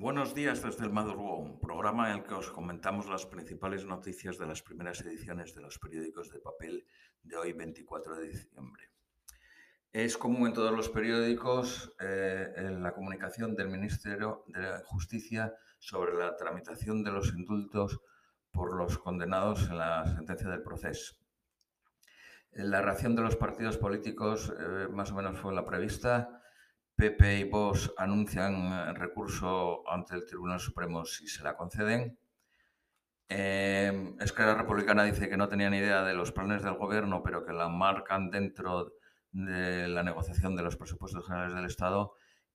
Buenos días desde el Madrugón, programa en el que os comentamos las principales noticias de las primeras ediciones de los periódicos de papel de hoy, 24 de diciembre. Es común en todos los periódicos eh, la comunicación del Ministerio de Justicia sobre la tramitación de los indultos por los condenados en la sentencia del proceso. La reacción de los partidos políticos eh, más o menos fue la prevista PP y Vox anuncian recurso ante el Tribunal Supremo si se la conceden. Eh, Esquerra Republicana dice que no tenían idea de los planes del gobierno, pero que la marcan dentro de la negociación de los presupuestos generales del Estado.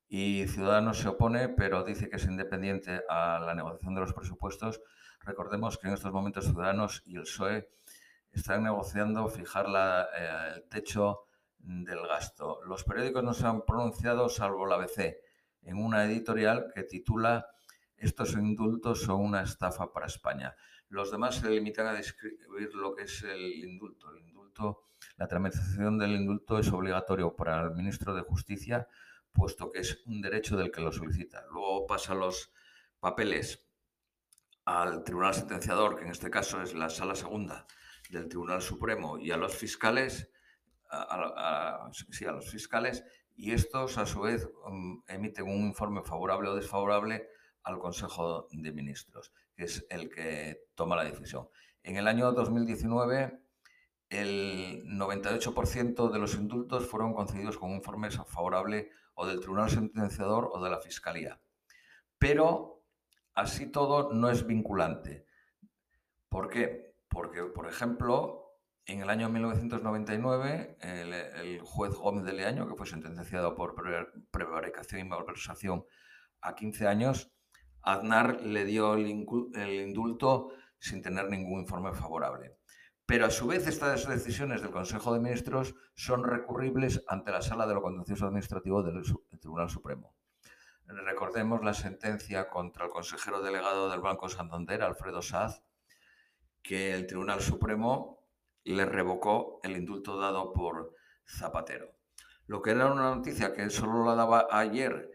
Y Ciudadanos se opone, pero dice que es independiente a la negociación de los presupuestos. Recordemos que en estos momentos Ciudadanos y el PSOE están negociando fijar eh, el techo del gasto. Los periódicos no se han pronunciado, salvo la ABC, en una editorial que titula Estos indultos son una estafa para España. Los demás se limitan a describir lo que es el indulto. El indulto, la tramitación del indulto es obligatorio para el ministro de Justicia, puesto que es un derecho del que lo solicita. Luego pasa los papeles al Tribunal Sentenciador, que en este caso es la Sala Segunda del Tribunal Supremo, y a los fiscales a, los fiscales y estos a su vez mm, emiten un informe favorable o desfavorable al Consejo de Ministros, que es el que toma la decisión. En el año 2019, el 98% de los indultos fueron concedidos con un informe favorable o del Tribunal Sentenciador o de la Fiscalía. Pero así todo no es vinculante. ¿Por qué? Porque, por ejemplo, en el año 1999, el, juez Gómez de Leaño, que fue sentenciado por prevaricación y malversación a 15 años, Aznar le dio el, indulto sin tener ningún informe favorable. Pero a su vez estas decisiones del Consejo de Ministros son recurribles ante la Sala de lo Contencioso Administrativo del Tribunal Supremo. Recordemos la sentencia contra el consejero delegado del Banco Santander, Alfredo Saz, que el Tribunal Supremo le revocó el indulto dado por Zapatero. Lo que era una noticia que solo la daba ayer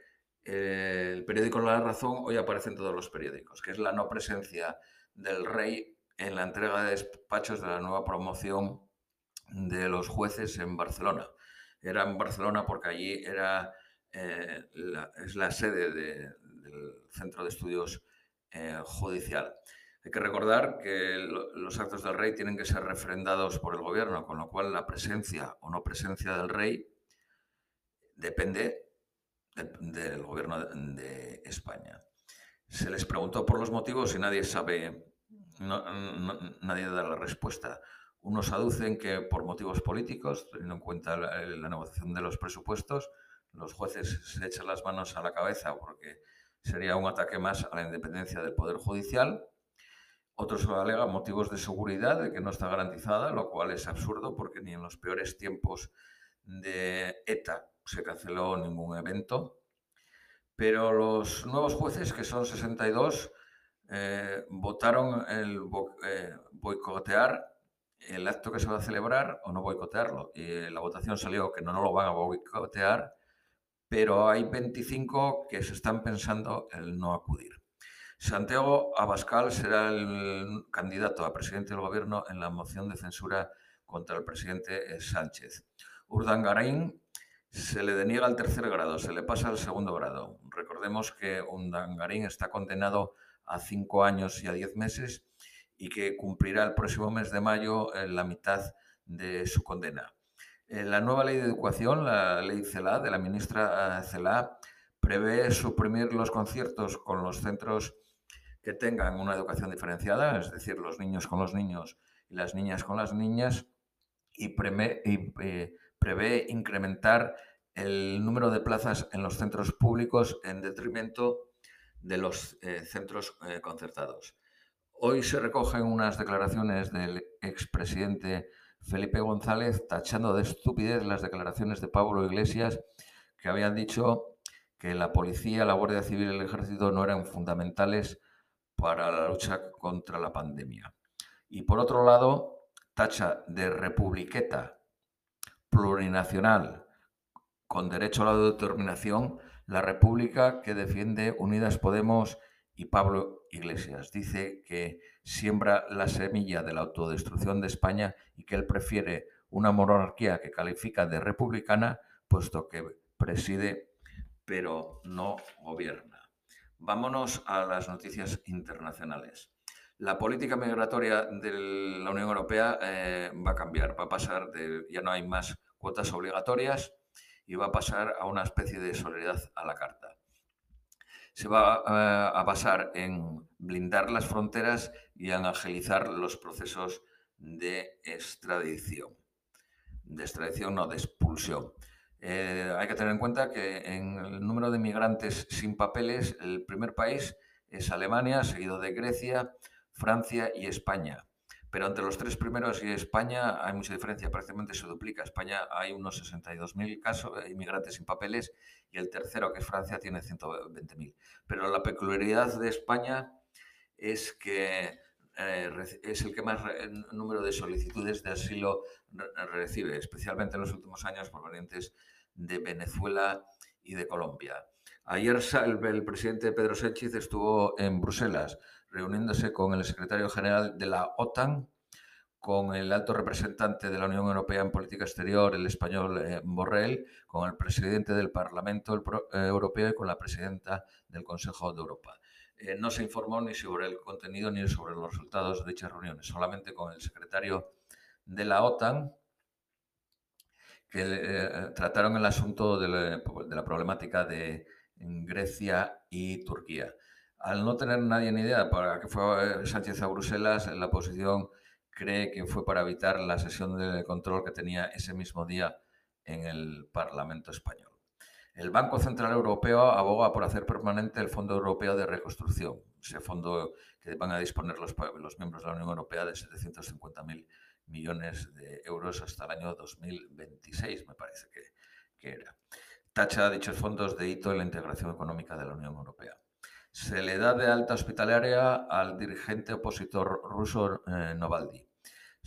eh, el periódico La Razón, hoy aparece en todos los periódicos, que es la no presencia del rey en la entrega de despachos de la nueva promoción de los jueces en Barcelona. Era en Barcelona porque allí era, eh, es la sede del Centro de Estudios eh, Judicial. Hay que recordar que los actos del rey tienen que ser refrendados por el gobierno, con lo cual la presencia o no presencia del rey depende del, gobierno de España. Se les preguntó por los motivos y nadie sabe, nadie da la respuesta. Unos aducen que por motivos políticos, teniendo en cuenta la, la, negociación de los presupuestos, los jueces se echan las manos a la cabeza porque sería un ataque más a la independencia del Poder Judicial. Otros alegan motivos de seguridad, de que no está garantizada, lo cual es absurdo porque ni en los peores tiempos de ETA se canceló ningún evento. Pero los nuevos jueces, que son 62, eh, votaron el eh, boicotear el acto que se va a celebrar o no boicotearlo. Y la votación salió que no, no lo van a boicotear, pero hay 25 que se están pensando el no acudir. Santiago Abascal será el candidato a presidente del gobierno en la moción de censura contra el presidente eh, Sánchez. Urdangarín se le deniega el tercer grado, se le pasa al segundo grado. Recordemos que Urdangarín está condenado a cinco años y a diez meses y que cumplirá el próximo mes de mayo eh, la mitad de su condena. Eh, la nueva ley de educación, la ley CELA, de la ministra CELA, prevé suprimir los conciertos con los centros que tengan una educación diferenciada, es decir, los niños con los niños y las niñas con las niñas, y, eh, prevé, incrementar el número de plazas en los centros públicos en detrimento de los eh, centros eh, concertados. Hoy se recogen unas declaraciones del expresidente Felipe González tachando de estupidez las declaraciones de Pablo Iglesias que habían dicho que la policía, la Guardia Civil y el ejército no eran fundamentales para la lucha contra la pandemia. Y por otro lado, tacha de republiqueta plurinacional con derecho a la determinación la república que defiende Unidas Podemos y Pablo Iglesias. Dice que siembra la semilla de la autodestrucción de España y que él prefiere una monarquía que califica de republicana, puesto que preside pero no gobierna. Vámonos a las noticias internacionales. La política migratoria de la Unión Europea eh, va a cambiar, va a pasar de, ya no hay más cuotas obligatorias y va a pasar a una especie de solidaridad a la carta. Se va eh, a basar en blindar las fronteras y en agilizar los procesos de extradición. De extradición, no, de expulsión. Eh, hay que tener en cuenta que en el número de migrantes sin papeles, el primer país es Alemania, seguido de Grecia, Francia y España. Pero entre los tres primeros y España hay mucha diferencia, prácticamente se duplica. España hay unos 62.000 casos de inmigrantes sin papeles y el tercero, que es Francia, tiene 120.000. Pero la peculiaridad de España es que eh, es el que más número de solicitudes de asilo recibe, especialmente en los últimos años provenientes de Venezuela y de Colombia. Ayer el presidente Pedro Sánchez estuvo en Bruselas reuniéndose con el secretario general de la OTAN, con el alto representante de la Unión Europea en política exterior, el español eh, Borrell, con el presidente del Parlamento eh, Europeo y con la presidenta del Consejo de Europa. Eh, no se informó ni sobre el contenido ni sobre los resultados de dichas reuniones, solamente con el secretario de la OTAN, que eh, trataron el asunto de la, problemática de Grecia y Turquía. Al no tener nadie ni idea para que fue Sánchez a Bruselas, la oposición cree que fue para evitar la sesión de control que tenía ese mismo día en el Parlamento español. El Banco Central Europeo aboga por hacer permanente el Fondo Europeo de Reconstrucción, ese fondo que van a disponer los, miembros de la Unión Europea de 750.000 millones de euros hasta el año 2026, me parece que, era. Tacha dichos fondos de hito en la integración económica de la Unión Europea. Se le da de alta hospitalaria al dirigente opositor ruso eh, Novaldi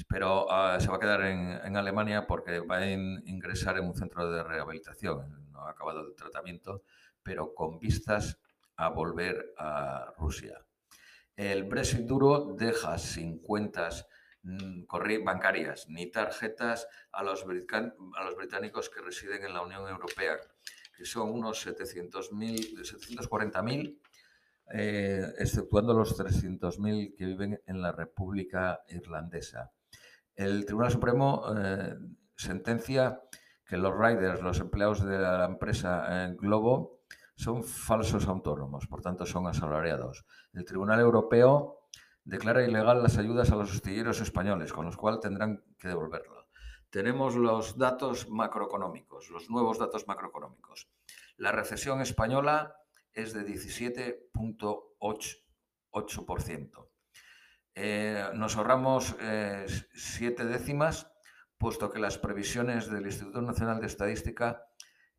pero ah, se va a quedar en, Alemania porque va a ingresar en un centro de rehabilitación. Ha acabado el tratamiento, pero con vistas a volver a Rusia. El Brexit duro deja sin cuentas mm, bancarias ni tarjetas a los, a los británicos que residen en la Unión Europea, que son unos 740.000, eh, exceptuando los 300.000 que viven en la República Irlandesa. El Tribunal Supremo eh, sentencia que los riders, los empleados de la empresa eh, Globo, son falsos autónomos, por tanto son asalariados. El Tribunal Europeo declara ilegal las ayudas a los astilleros españoles, con los cuales tendrán que devolverlo. Tenemos los datos macroeconómicos, los nuevos datos macroeconómicos. La recesión española es de 17.8%. Eh, nos ahorramos eh, siete décimas, puesto que las previsiones del Instituto Nacional de Estadística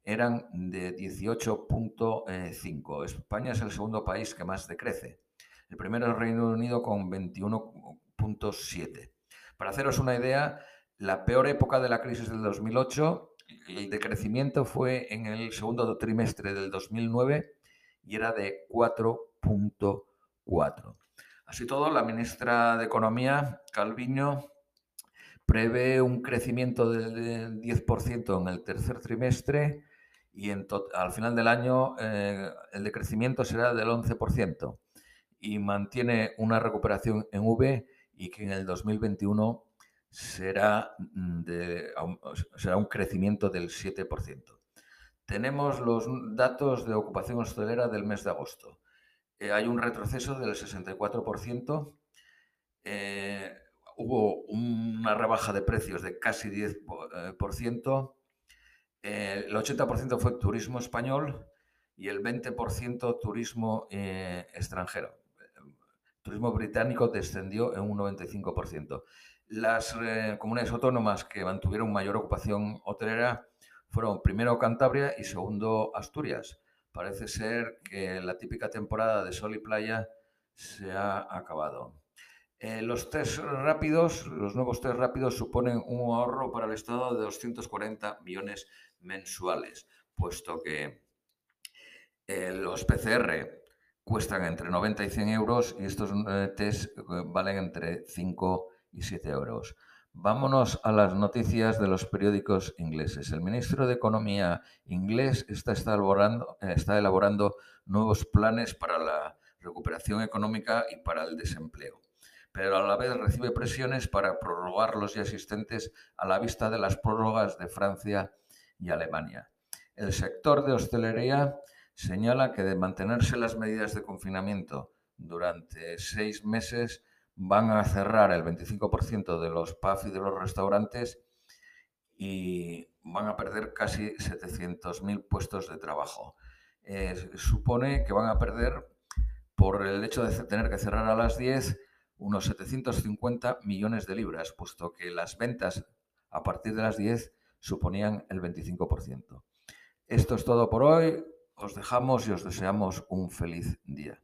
eran de 18.5. España es el segundo país que más decrece. El primero es Reino Unido con 21.7. Para haceros una idea, la peor época de la crisis del 2008, el decrecimiento fue en el segundo trimestre del 2009 y era de 4.4. Así todo, la ministra de Economía, Calviño, prevé un crecimiento del 10% en el tercer trimestre y al final del año eh, el decrecimiento será del 11% y mantiene una recuperación en V y que en el 2021 será, mm, será un crecimiento del 7%. Tenemos los datos de ocupación hostelera del mes de agosto. Eh, hay un retroceso del 64%. Eh, hubo una rebaja de precios de casi 10%. Eh, el 80% fue turismo español y el 20% turismo extranjero. turismo británico descendió en un 95%. Las comunidades autónomas que mantuvieron mayor ocupación hotelera fueron primero Cantabria y segundo Asturias parece ser que la típica temporada de sol y playa se ha acabado. Eh, los test rápidos, los nuevos test rápidos suponen un ahorro para el Estado de 240 millones mensuales, puesto que Eh, los PCR cuestan entre 90 y 100 euros y estos eh, test eh, valen entre 5 y 7 euros. Vámonos a las noticias de los periódicos ingleses. El ministro de Economía inglés está, elaborando, está elaborando nuevos planes para la recuperación económica y para el desempleo, pero a la vez recibe presiones para prorrogar los ya existentes a la vista de las prórrogas de Francia y Alemania. El sector de hostelería señala que de mantenerse las medidas de confinamiento durante seis meses van a cerrar el 25% de los pubs y de los restaurantes y van a perder casi 700.000 puestos de trabajo. Eh, supone que van a perder, por el hecho de tener que cerrar a las 10, unos 750 millones de libras, puesto que las ventas a partir de las 10 suponían el 25%. Esto es todo por hoy. Os dejamos y os deseamos un feliz día.